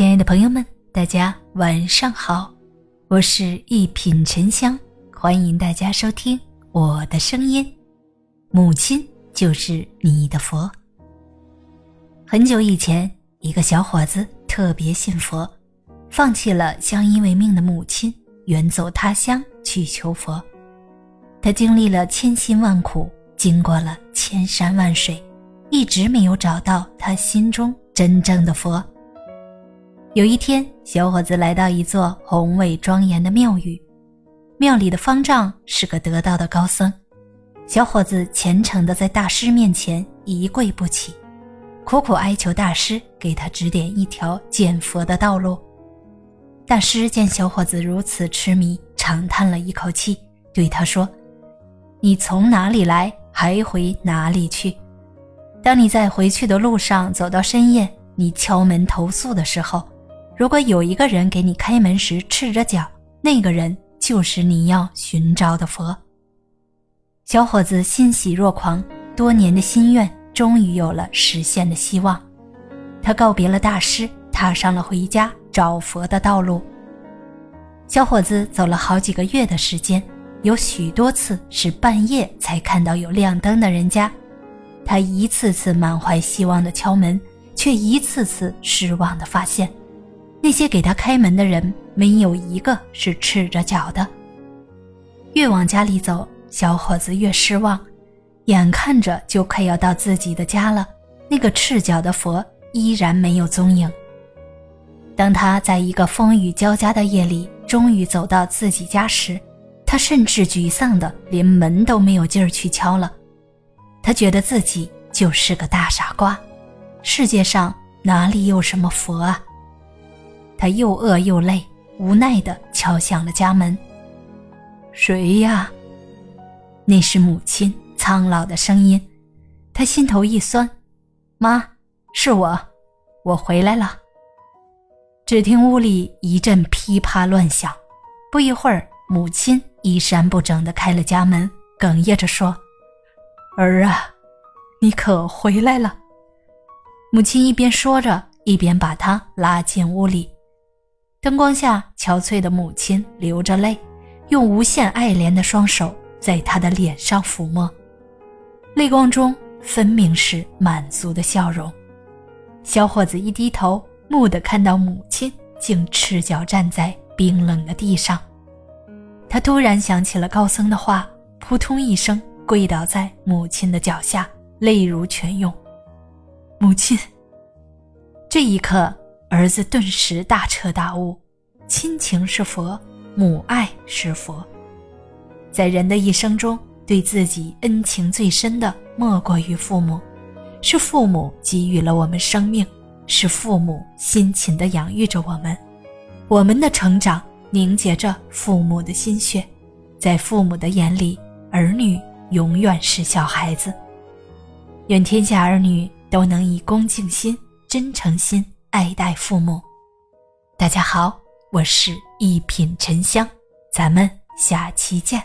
亲爱的朋友们，大家晚上好，我是一品沉香，欢迎大家收听我的声音。母亲就是你的佛。很久以前，一个小伙子特别信佛，放弃了相依为命的母亲，远走他乡去求佛。他经历了千辛万苦，经过了千山万水，一直没有找到他心中真正的佛。有一天，小伙子来到一座宏伟庄严的庙宇，庙里的方丈是个得道的高僧。小伙子虔诚地在大师面前一跪不起，苦苦哀求大师给他指点一条见佛的道路。大师见小伙子如此痴迷，长叹了一口气，对他说：“你从哪里来，还回哪里去。当你在回去的路上走到深夜，你敲门投宿的时候。”如果有一个人给你开门时赤着脚，那个人就是你要寻找的佛。小伙子欣喜若狂，多年的心愿终于有了实现的希望。他告别了大师，踏上了回家找佛的道路。小伙子走了好几个月的时间，有许多次是半夜才看到有亮灯的人家。他一次次满怀希望的敲门，却一次次失望的发现。那些给他开门的人，没有一个是赤着脚的。越往家里走，小伙子越失望，眼看着就快要到自己的家了，那个赤脚的佛依然没有踪影。当他在一个风雨交加的夜里，终于走到自己家时，他甚至沮丧的连门都没有劲儿去敲了。他觉得自己就是个大傻瓜，世界上哪里有什么佛啊？他又饿又累，无奈地敲响了家门。“谁呀？”那是母亲苍老的声音。他心头一酸，“妈，是我，我回来了。”只听屋里一阵噼啪乱响，不一会儿，母亲衣衫不整地开了家门，哽咽着说：“儿啊，你可回来了。”母亲一边说着，一边把他拉进屋里。灯光下，憔悴的母亲流着泪，用无限爱怜的双手在他的脸上抚摸，泪光中分明是满足的笑容。小伙子一低头，蓦地看到母亲竟赤脚站在冰冷的地上，他突然想起了高僧的话，扑通一声跪倒在母亲的脚下，泪如泉涌。母亲，这一刻。儿子顿时大彻大悟，亲情是佛，母爱是佛。在人的一生中，对自己恩情最深的莫过于父母，是父母给予了我们生命，是父母辛勤的养育着我们，我们的成长凝结着父母的心血，在父母的眼里，儿女永远是小孩子。愿天下儿女都能以恭敬心、真诚心。爱戴父母，大家好，我是一品沉香，咱们下期见。